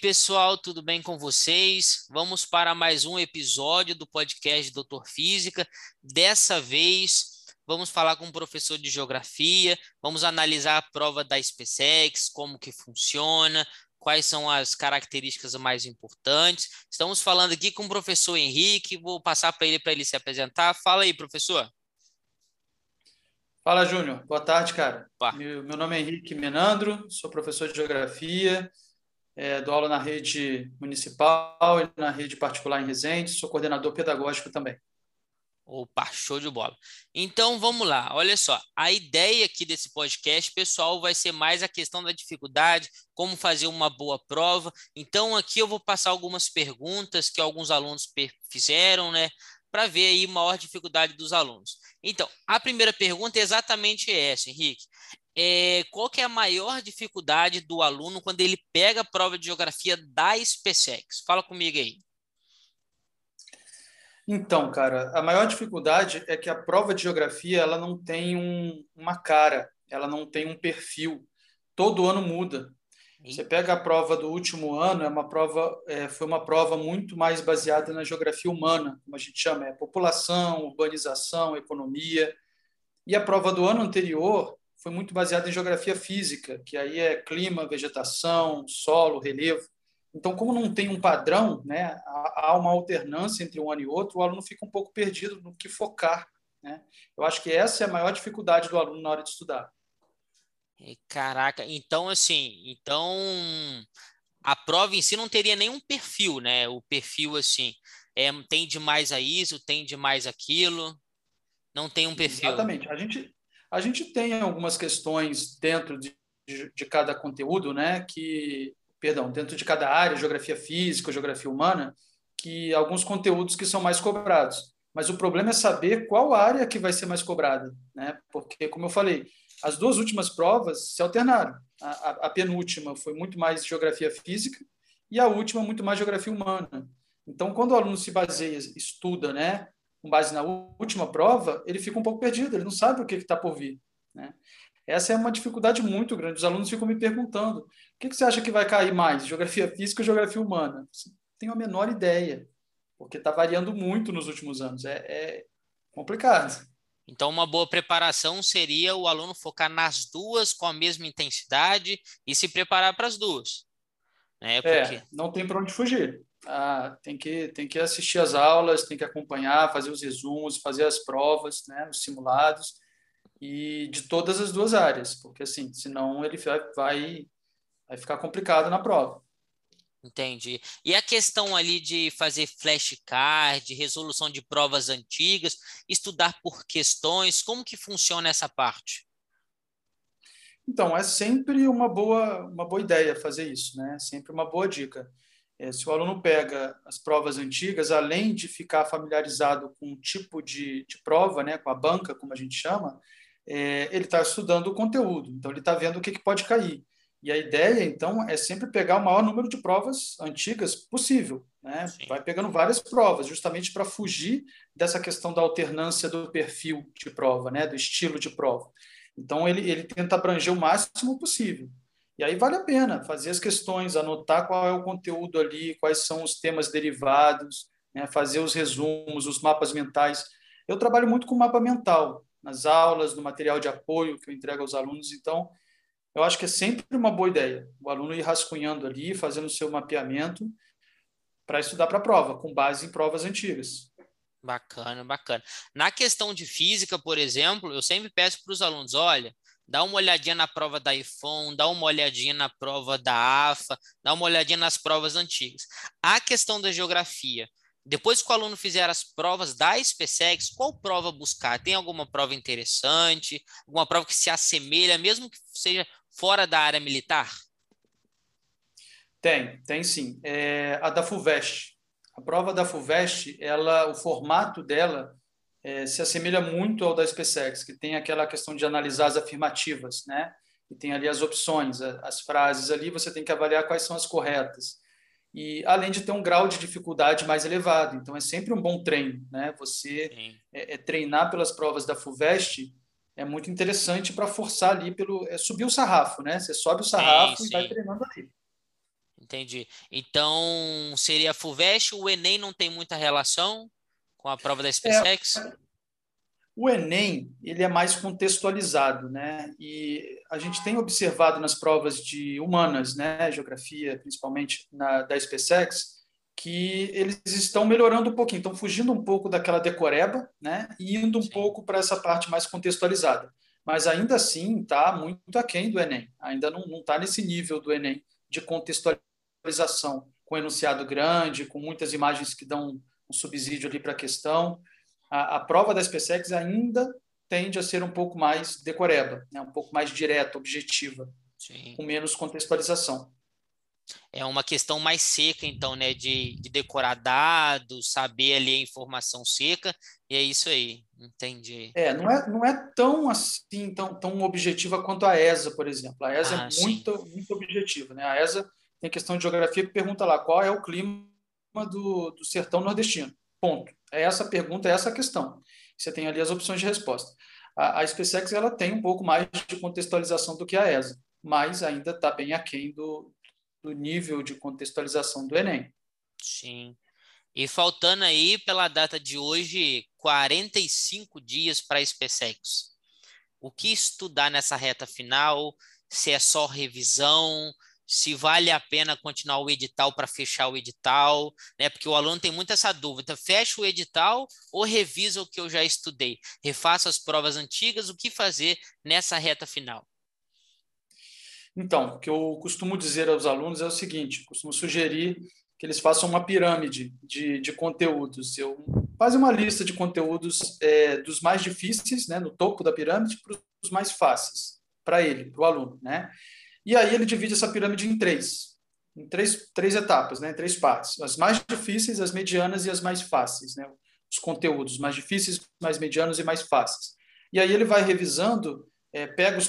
pessoal, tudo bem com vocês? Vamos para mais um episódio do podcast Doutor Física. Dessa vez, vamos falar com um professor de geografia, vamos analisar a prova da SpaceX, como que funciona, quais são as características mais importantes. Estamos falando aqui com o professor Henrique, vou passar para ele para ele se apresentar. Fala aí, professor. Fala, Júnior. Boa tarde, cara. Meu, meu, nome é Henrique Menandro, sou professor de Geografia, é, dou aula na rede municipal e na rede particular em Resende, sou coordenador pedagógico também. Opa, show de bola. Então vamos lá, olha só. A ideia aqui desse podcast, pessoal, vai ser mais a questão da dificuldade, como fazer uma boa prova. Então aqui eu vou passar algumas perguntas que alguns alunos fizeram, né? Para ver aí maior dificuldade dos alunos. Então, a primeira pergunta é exatamente essa, Henrique. É, qual que é a maior dificuldade do aluno quando ele pega a prova de geografia da SpaceX? Fala comigo aí. Então, cara, a maior dificuldade é que a prova de geografia ela não tem um, uma cara, ela não tem um perfil. Todo ano muda. Você pega a prova do último ano, é uma prova, é, foi uma prova muito mais baseada na geografia humana, como a gente chama, é população, urbanização, economia. E a prova do ano anterior foi muito baseada em geografia física, que aí é clima, vegetação, solo, relevo. Então, como não tem um padrão, né, há uma alternância entre um ano e outro, o aluno fica um pouco perdido no que focar. Né? Eu acho que essa é a maior dificuldade do aluno na hora de estudar. Caraca, então assim, então a prova em si não teria nenhum perfil, né? O perfil assim, é, tende mais a isso, tende mais aquilo, não tem um perfil. Exatamente. A gente, a gente tem algumas questões dentro de, de, cada conteúdo, né? Que perdão, dentro de cada área, geografia física, geografia humana, que alguns conteúdos que são mais cobrados. Mas o problema é saber qual área que vai ser mais cobrada, né? Porque, como eu falei, as duas últimas provas se alternaram. A, a, a penúltima foi muito mais geografia física e a última muito mais geografia humana. Então, quando o aluno se baseia, estuda, né, com base na última prova, ele fica um pouco perdido, ele não sabe o que está por vir. Né? Essa é uma dificuldade muito grande. Os alunos ficam me perguntando: o que, que você acha que vai cair mais, geografia física ou geografia humana? Tenho a menor ideia, porque está variando muito nos últimos anos. É, é complicado. Então, uma boa preparação seria o aluno focar nas duas com a mesma intensidade e se preparar para as duas. Né? É, porque... É, não tem para onde fugir. Ah, tem, que, tem que assistir as aulas, tem que acompanhar, fazer os resumos, fazer as provas, né, os simulados e de todas as duas áreas, porque assim, senão ele vai, vai, vai ficar complicado na prova. Entendi. E a questão ali de fazer flashcard, resolução de provas antigas, estudar por questões, como que funciona essa parte? Então, é sempre uma boa, uma boa ideia fazer isso, né? Sempre uma boa dica. É, se o aluno pega as provas antigas, além de ficar familiarizado com o tipo de, de prova, né, com a banca, como a gente chama, é, ele está estudando o conteúdo, então ele está vendo o que, que pode cair. E a ideia, então, é sempre pegar o maior número de provas antigas possível. Né? Vai pegando várias provas, justamente para fugir dessa questão da alternância do perfil de prova, né? do estilo de prova. Então, ele, ele tenta abranger o máximo possível. E aí vale a pena fazer as questões, anotar qual é o conteúdo ali, quais são os temas derivados, né? fazer os resumos, os mapas mentais. Eu trabalho muito com mapa mental nas aulas, no material de apoio que eu entrego aos alunos. Então, eu acho que é sempre uma boa ideia o aluno ir rascunhando ali, fazendo o seu mapeamento para estudar para a prova, com base em provas antigas. Bacana, bacana. Na questão de física, por exemplo, eu sempre peço para os alunos: olha, dá uma olhadinha na prova da iPhone, dá uma olhadinha na prova da AFA, dá uma olhadinha nas provas antigas. A questão da geografia, depois que o aluno fizer as provas da SpaceX, qual prova buscar? Tem alguma prova interessante? Alguma prova que se assemelha, mesmo que seja fora da área militar? Tem, tem sim. É a da FUVEST. A prova da FUVEST, ela, o formato dela é, se assemelha muito ao da SpaceX, que tem aquela questão de analisar as afirmativas, né? E tem ali as opções, as frases ali, você tem que avaliar quais são as corretas. E além de ter um grau de dificuldade mais elevado. Então é sempre um bom treino, né? Você é, é, treinar pelas provas da FUVEST é muito interessante para forçar ali pelo é subir o sarrafo, né? Você sobe o sarrafo sim, sim. e vai treinando ali. Entendi. Então, seria a FUVEST, o Enem não tem muita relação com a prova da SpaceX? É, o Enem, ele é mais contextualizado, né? E a gente tem observado nas provas de humanas, né, geografia, principalmente na da SpaceX, que eles estão melhorando um pouquinho, estão fugindo um pouco daquela decoreba, né, e indo um Sim. pouco para essa parte mais contextualizada. Mas ainda assim está muito aquém do Enem, ainda não está nesse nível do Enem de contextualização, com enunciado grande, com muitas imagens que dão um subsídio ali para a questão. A prova da SpaceX ainda tende a ser um pouco mais decoreba, né? um pouco mais direta, objetiva, Sim. com menos contextualização. É uma questão mais seca, então, né? De, de decorar dados, saber ali a informação seca, e é isso aí, entendi. É, não é, não é tão assim, tão, tão objetiva quanto a ESA, por exemplo. A ESA é ah, é muito, muito objetiva, né? A ESA tem questão de geografia que pergunta lá qual é o clima do, do sertão nordestino. Ponto. É essa pergunta, é essa a questão. Você tem ali as opções de resposta. A, a SpaceX ela tem um pouco mais de contextualização do que a ESA, mas ainda está bem aquém do, do nível de contextualização do Enem. Sim. E faltando aí, pela data de hoje, 45 dias para a SpaceX. O que estudar nessa reta final? Se é só revisão? Se vale a pena continuar o edital para fechar o edital? Né? Porque o aluno tem muito essa dúvida: fecha o edital ou revisa o que eu já estudei? Refaço as provas antigas? O que fazer nessa reta final? Então, o que eu costumo dizer aos alunos é o seguinte: costumo sugerir que eles façam uma pirâmide de, de conteúdos. Eu faz uma lista de conteúdos é, dos mais difíceis, né, no topo da pirâmide, para os mais fáceis para ele, para o aluno, né? E aí ele divide essa pirâmide em três, em três, três etapas, né, em três partes: as mais difíceis, as medianas e as mais fáceis, né? Os conteúdos mais difíceis, mais medianos e mais fáceis. E aí ele vai revisando, é, pega os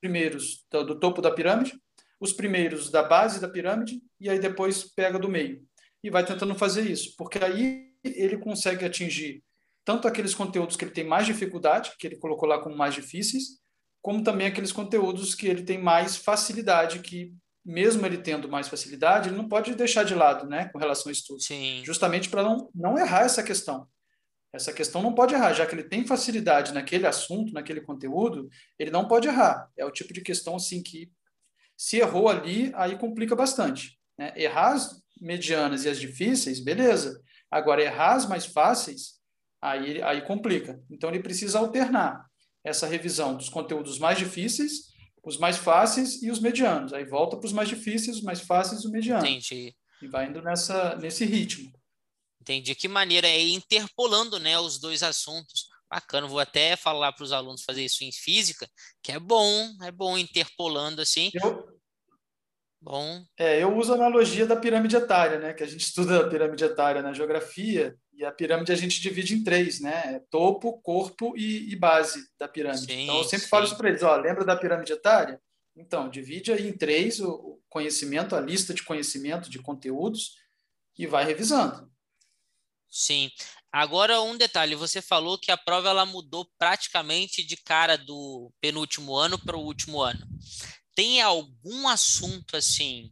primeiros do, do topo da pirâmide, os primeiros da base da pirâmide e aí depois pega do meio. E vai tentando fazer isso, porque aí ele consegue atingir tanto aqueles conteúdos que ele tem mais dificuldade, que ele colocou lá como mais difíceis, como também aqueles conteúdos que ele tem mais facilidade, que mesmo ele tendo mais facilidade, ele não pode deixar de lado, né, com relação ao estudo. Sim. Justamente para não, não errar essa questão. Essa questão não pode errar, já que ele tem facilidade naquele assunto, naquele conteúdo, ele não pode errar. É o tipo de questão assim que se errou ali, aí complica bastante. Né? Errar as medianas e as difíceis, beleza. Agora, errar as mais fáceis, aí, aí complica. Então, ele precisa alternar essa revisão dos conteúdos mais difíceis, os mais fáceis e os medianos. Aí volta para os mais difíceis, os mais fáceis e os medianos. Entendi. E vai indo nessa, nesse ritmo. Entendi. Que maneira é interpolando né, os dois assuntos. Bacana, vou até falar para os alunos fazer isso em física, que é bom, é bom interpolando assim. Eu, bom. É, eu uso a analogia da pirâmide etária, né? Que a gente estuda a pirâmide etária na geografia, e a pirâmide a gente divide em três, né? É topo, corpo e, e, base da pirâmide. Sim, então eu sempre sim. falo isso para eles, ó, lembra da pirâmide etária? Então, divide aí em três o conhecimento, a lista de conhecimento, de conteúdos, e vai revisando. Sim. Agora, um detalhe: você falou que a prova ela mudou praticamente de cara do penúltimo ano para o último ano. Tem algum assunto, assim,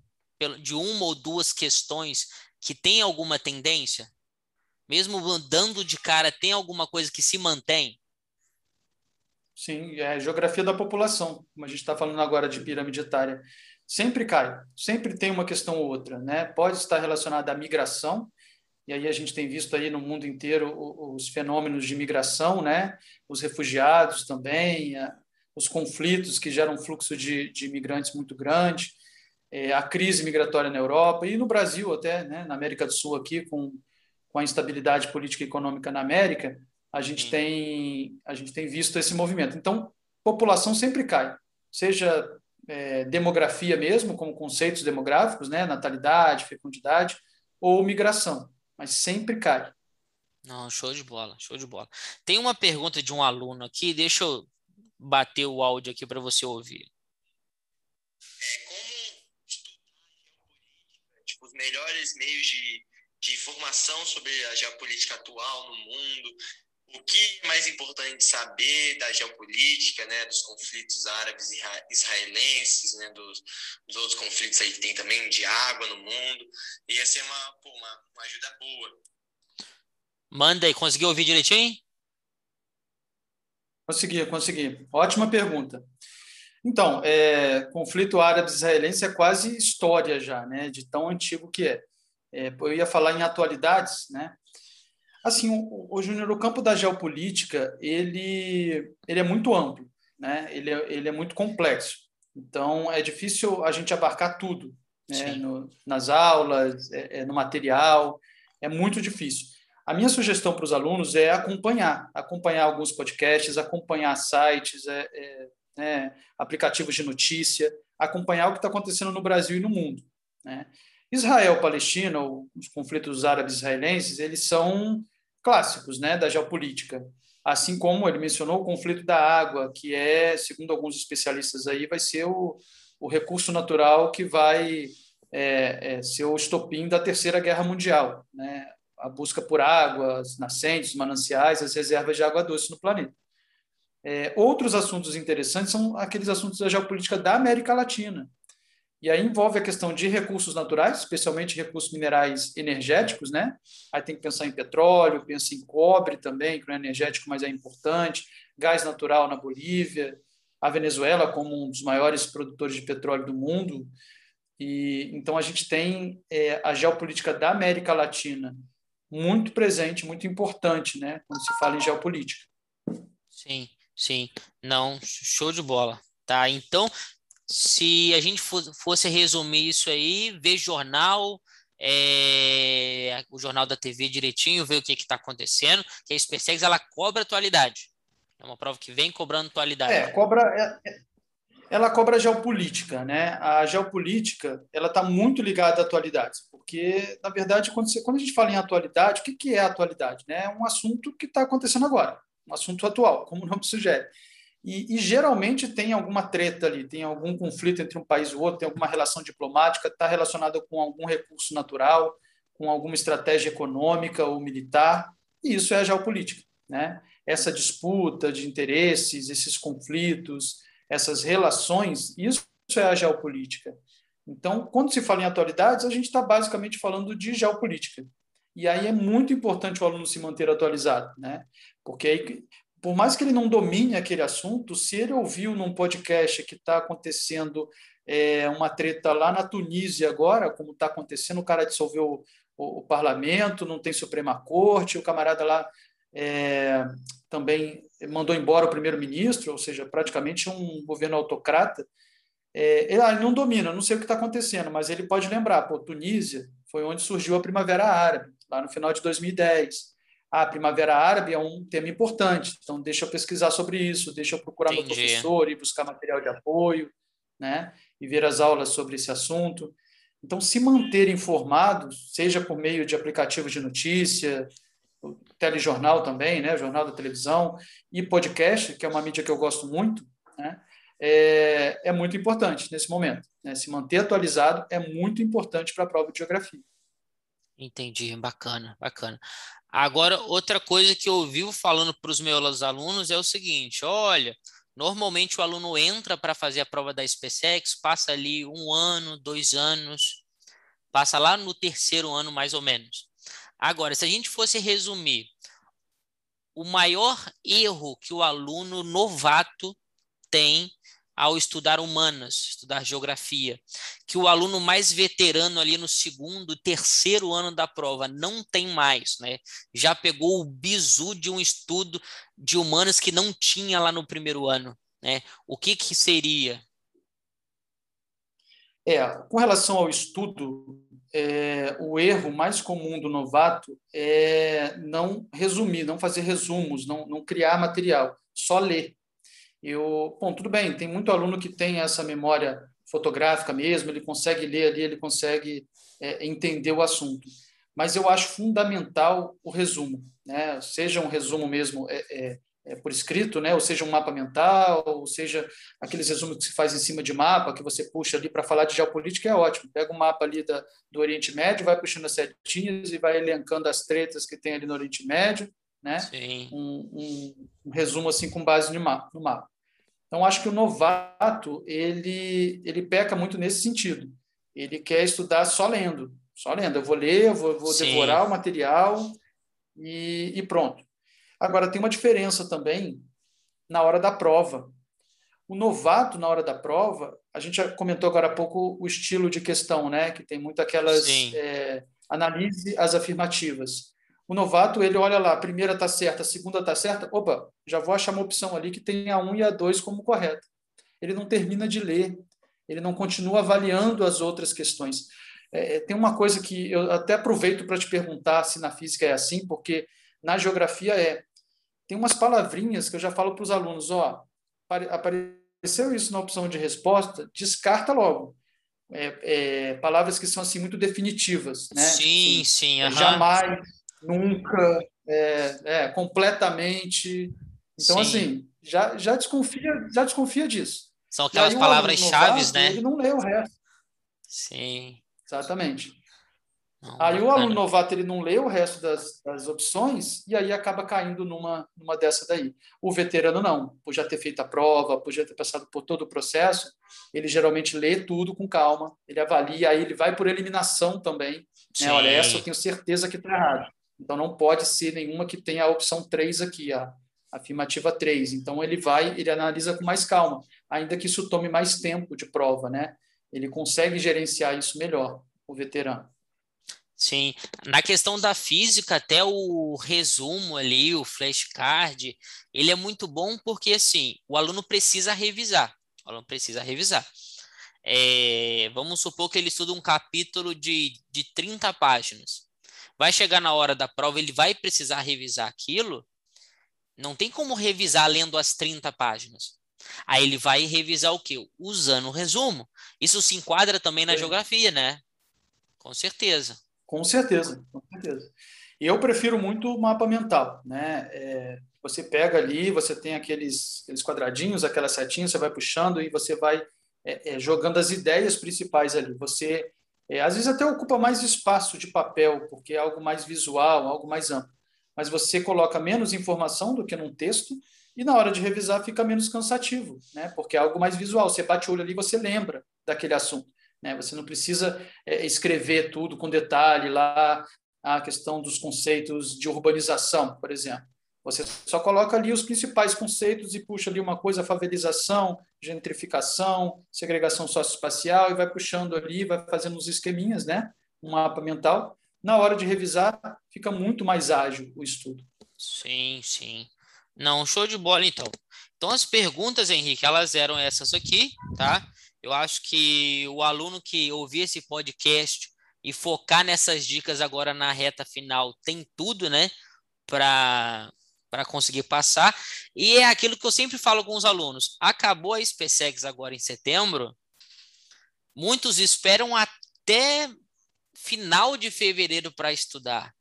de uma ou duas questões que tem alguma tendência? Mesmo mudando de cara, tem alguma coisa que se mantém? Sim, é geografia da população, como a gente está falando agora de pirâmide etária. Sempre cai, sempre tem uma questão ou outra, né? Pode estar relacionada à migração, e aí a gente tem visto aí no mundo inteiro os fenômenos de migração, né? os refugiados também, os conflitos que geram um fluxo de, de imigrantes muito grande, é, a crise migratória na Europa e no Brasil até, né? na América do Sul aqui, com, com a instabilidade política e econômica na América, a gente, tem, a gente tem visto esse movimento. Então, população sempre cai, seja é, demografia mesmo, como conceitos demográficos, né? natalidade, fecundidade, ou migração mas sempre cai. Não, show de bola, show de bola. Tem uma pergunta de um aluno aqui, deixa eu bater o áudio aqui para você ouvir. É, como tipo, os melhores meios de, de informação sobre a geopolítica atual no mundo, o que é mais importante saber da geopolítica, né, dos conflitos árabes e israelenses, né, dos, dos, outros conflitos aí que tem também de água no mundo. Ia ser uma, pô, uma, uma ajuda boa. Manda aí, conseguiu ouvir direitinho? Consegui, consegui. Ótima pergunta. Então, é, conflito árabe-israelense é quase história já, né, de tão antigo que é. é eu ia falar em atualidades, né, Assim, o, o Júnior, o campo da geopolítica, ele, ele é muito amplo, né? ele, é, ele é muito complexo. Então, é difícil a gente abarcar tudo né? no, nas aulas, é, é, no material, é muito difícil. A minha sugestão para os alunos é acompanhar, acompanhar alguns podcasts, acompanhar sites, é, é, né? aplicativos de notícia, acompanhar o que está acontecendo no Brasil e no mundo. Né? Israel-Palestina, os conflitos árabes-israelenses, eles são clássicos né, da geopolítica. Assim como ele mencionou o conflito da água, que é, segundo alguns especialistas aí, vai ser o, o recurso natural que vai é, é, ser o estopim da Terceira Guerra Mundial, né? A busca por águas, nascentes, mananciais, as reservas de água doce no planeta. É, outros assuntos interessantes são aqueles assuntos da geopolítica da América Latina, e aí envolve a questão de recursos naturais, especialmente recursos minerais energéticos, né? Aí tem que pensar em petróleo, pensa em cobre também, que não é energético, mas é importante, gás natural na Bolívia, a Venezuela como um dos maiores produtores de petróleo do mundo. E então a gente tem é, a geopolítica da América Latina muito presente, muito importante, né? Quando se fala em geopolítica. Sim, sim, não, show de bola. Tá, então se a gente fosse resumir isso aí, ver jornal, é, o jornal da TV direitinho, ver o que está acontecendo, que a SpaceX ela cobra atualidade. É uma prova que vem cobrando atualidade. É, cobra, é, é ela cobra geopolítica, né? A geopolítica ela está muito ligada à atualidade, porque na verdade quando, você, quando a gente fala em atualidade, o que, que é atualidade? Né? É um assunto que está acontecendo agora, um assunto atual, como o nome sugere. E, e, geralmente tem alguma treta ali, tem algum conflito entre um país e outro, tem alguma relação diplomática, está relacionada com algum recurso natural, com alguma estratégia econômica ou militar, e isso é a geopolítica. Né? Essa disputa de interesses, esses conflitos, essas relações, isso é a geopolítica. Então, quando se fala em atualidades, a gente está basicamente falando de geopolítica. E aí é muito importante o aluno se manter atualizado, né? Porque aí, por mais que ele não domine aquele assunto, se ele ouviu num podcast que está acontecendo é, uma treta lá na Tunísia agora, como está acontecendo, o cara dissolveu o, o, parlamento, não tem Suprema Corte, o camarada lá é, também mandou embora o primeiro-ministro, ou seja, praticamente um governo autocrata. É, ele, ah, não domina, não sei o que está acontecendo, mas ele pode lembrar, pô, Tunísia foi onde surgiu a Primavera Árabe, lá no final de 2010 a Primavera Árabe é um tema importante, então deixa eu pesquisar sobre isso, deixa eu procurar Entendi. meu professor e buscar material de apoio, né? E ver as aulas sobre esse assunto. Então, se manter informado, seja por meio de aplicativos de notícia, telejornal também, né? Jornal da televisão e podcast, que é uma mídia que eu gosto muito, né? É, é muito importante nesse momento. Né? Se manter atualizado é muito importante para a prova de geografia. Entendi, bacana, bacana. Agora, outra coisa que eu ouvi falando para os meus alunos é o seguinte: olha, normalmente o aluno entra para fazer a prova da SpaceX, passa ali um ano, dois anos, passa lá no terceiro ano mais ou menos. Agora, se a gente fosse resumir, o maior erro que o aluno novato tem ao estudar humanas, estudar geografia, que o aluno mais veterano ali no segundo, terceiro ano da prova não tem mais, né? Já pegou o bizu de um estudo de humanas que não tinha lá no primeiro ano, né? O que que seria? É, com relação ao estudo, é, o erro mais comum do novato é não resumir, não fazer resumos, não, não criar material, só ler eu, bom, tudo bem, tem muito aluno que tem essa memória fotográfica mesmo, ele consegue ler ali, ele consegue é, entender o assunto. Mas eu acho fundamental o resumo, né? seja um resumo mesmo é, é, por escrito, né? ou seja um mapa mental, ou seja aqueles resumos que se faz em cima de mapa, que você puxa ali para falar de geopolítica, é ótimo. Pega um mapa ali da, do Oriente Médio, vai puxando as setinhas e vai elencando as tretas que tem ali no Oriente Médio, né? Um, um, um, resumo assim com base no mapa, no mapa. Então acho que o novato ele ele peca muito nesse sentido. Ele quer estudar só lendo, só lendo. Eu vou ler, eu vou, vou devorar o material e, e pronto. Agora tem uma diferença também na hora da prova. O novato, na hora da prova, a gente já comentou agora há pouco o estilo de questão, né? que tem muito aquelas é, analise as afirmativas. O novato, ele olha lá, a primeira está certa, a segunda está certa, opa, já vou achar uma opção ali que tem a 1 e a 2 como correta. Ele não termina de ler, ele não continua avaliando as outras questões. É, é tem uma coisa que eu até aproveito para te perguntar se na física é assim, porque na geografia é. Tem umas palavrinhas que eu já falo para os alunos, ó, apareceu isso na opção de resposta, descarta logo. É, é, palavras que são assim muito definitivas, né? Sim, assim, sim. Uhum. Jamais, nunca, é, é, completamente. Então, sim. assim, já, já desconfia, já desconfia disso. São aquelas palavras-chave, né? Ele não lê o resto. Sim. Exatamente. Não, aí bacana. o aluno novato ele não lê o resto das, das opções e aí acaba caindo numa, numa dessa daí. O veterano não, por já ter feito a prova, por já ter passado por todo o processo, ele geralmente lê tudo com calma, ele avalia, aí ele vai por eliminação também. Né? Olha, essa eu tenho certeza que está errado. Então não pode ser nenhuma que tenha a opção 3 aqui, a afirmativa 3. Então ele vai, ele analisa com mais calma, ainda que isso tome mais tempo de prova, né? Ele consegue gerenciar isso melhor, o veterano. Sim, na questão da física, até o resumo ali, o flashcard, ele é muito bom porque, assim, o aluno precisa revisar, o aluno precisa revisar. É, vamos supor que ele estuda um capítulo de, de 30 páginas. Vai chegar na hora da prova, ele vai precisar revisar aquilo, não tem como revisar lendo as 30 páginas. Aí ele vai revisar o quê? Usando o resumo. Isso se enquadra também na é. geografia, né? Com certeza. Com certeza, com certeza. Eu prefiro muito o mapa mental, né? É, você pega ali, você tem aqueles, aqueles quadradinhos, aquelas setinhas, você vai puxando e você vai é, é, jogando as ideias principais ali. Você, é, às vezes, até ocupa mais espaço de papel, porque é algo mais visual, algo mais amplo. Mas você coloca menos informação do que num texto e na hora de revisar fica menos cansativo, né? Porque é algo mais visual. Você bate o olho ali, você lembra daquele assunto. Né? Você não precisa é, escrever tudo com detalhe lá, a questão dos conceitos de urbanização, por exemplo. Você só coloca ali os principais conceitos e puxa ali uma coisa, favelização, gentrificação, segregação socioespacial, e vai puxando ali, vai fazendo uns esqueminhas, né? um mapa mental. Na hora de revisar, fica muito mais ágil o estudo. Sim, sim. Não, show de bola, então. Então, as perguntas, Henrique, elas eram essas aqui, tá? Eu acho que o aluno que ouvir esse podcast e focar nessas dicas agora na reta final tem tudo, né? Para para conseguir passar. E é aquilo que eu sempre falo com os alunos. Acabou a SpaceX agora em setembro. Muitos esperam até final de fevereiro para estudar.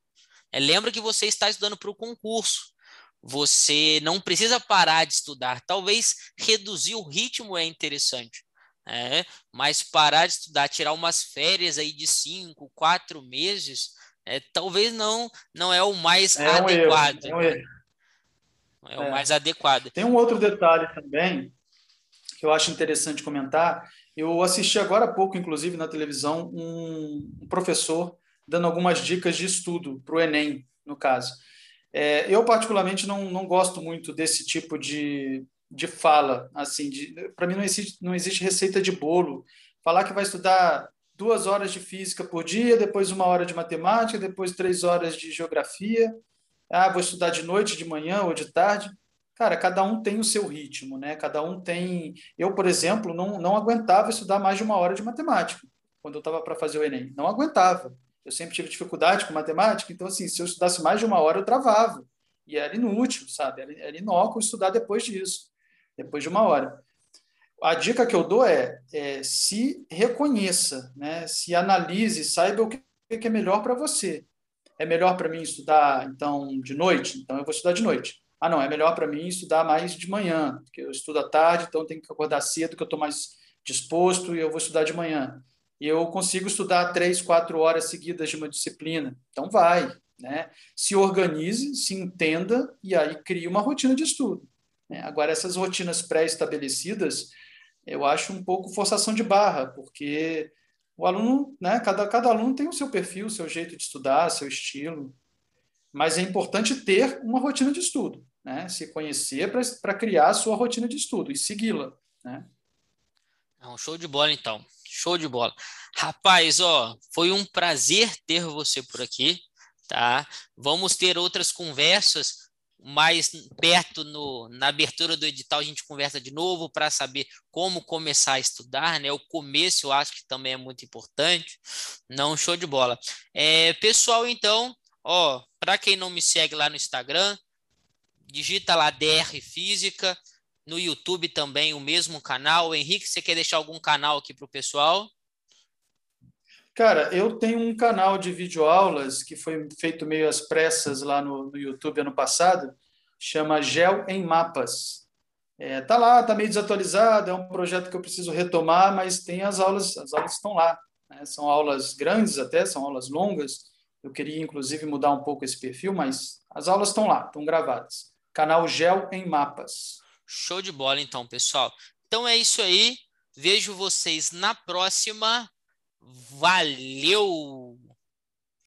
É, lembra que você está estudando para o concurso. Você não precisa parar de estudar. Talvez reduzir o ritmo é interessante. É, mas parar de estudar, tirar umas férias aí de cinco, quatro meses, é, talvez não não é o mais é adequado. Um erro, é, um erro. é, é o mais adequado. Tem um outro detalhe também que eu acho interessante comentar. Eu assisti agora há pouco, inclusive, na televisão, um, um professor dando algumas dicas de estudo para o Enem, no caso. É, eu, particularmente, não, não gosto muito desse tipo de, de fala, assim, para mim não existe, não existe receita de bolo. Falar que vai estudar duas horas de física por dia, depois uma hora de matemática, depois três horas de geografia. Ah, vou estudar de noite, de manhã ou de tarde. Cara, cada um tem o seu ritmo, né? Cada um tem. Eu, por exemplo, não, não aguentava estudar mais de uma hora de matemática quando eu estava para fazer o Enem. Não aguentava. Eu sempre tive dificuldade com matemática, então, assim, se eu estudasse mais de uma hora, eu travava. E era inútil, sabe? Era, era inócuo estudar depois disso depois de uma hora. A dica que eu dou é, é se reconheça, né? se analise, saiba o que é melhor para você. É melhor para mim estudar, então, de noite? Então, eu vou estudar de noite. Ah, não, é melhor para mim estudar mais de manhã, porque eu estudo à tarde, então tenho que acordar cedo, que eu estou mais disposto e eu vou estudar de manhã. E eu consigo estudar três, quatro horas seguidas de uma disciplina. Então, vai, né? Se organize, se entenda e aí crie uma rotina de estudo. Né? Agora, essas rotinas pré-estabelecidas, eu acho um pouco forçação de barra, porque o aluno, né, cada, cada aluno tem o seu perfil, o seu jeito de estudar, seu estilo, mas é importante ter uma rotina de estudo, né? se conhecer para criar a sua rotina de estudo e segui-la. Né? Um show de bola, então. Show de bola. Rapaz, ó, foi um prazer ter você por aqui, tá? Vamos ter outras conversas mais perto no, na abertura do edital a gente conversa de novo para saber como começar a estudar, né? O começo eu acho que também é muito importante. Não, show de bola. É, pessoal, então, ó, para quem não me segue lá no Instagram, digita lá DR Física, no YouTube também o mesmo canal. Henrique, você quer deixar algum canal aqui para o pessoal? Cara, eu tenho um canal de videoaulas que foi feito meio às pressas lá no, no YouTube ano passado, chama Gel em Mapas. É, tá lá, tá meio desatualizado, é um projeto que eu preciso retomar, mas tem as aulas, as aulas estão lá. Né? São aulas grandes até, são aulas longas. Eu queria, inclusive, mudar um pouco esse perfil, mas as aulas estão lá, estão gravadas. Canal Gel em Mapas. Show de bola, então, pessoal. Então é isso aí. Vejo vocês na próxima. Valeu!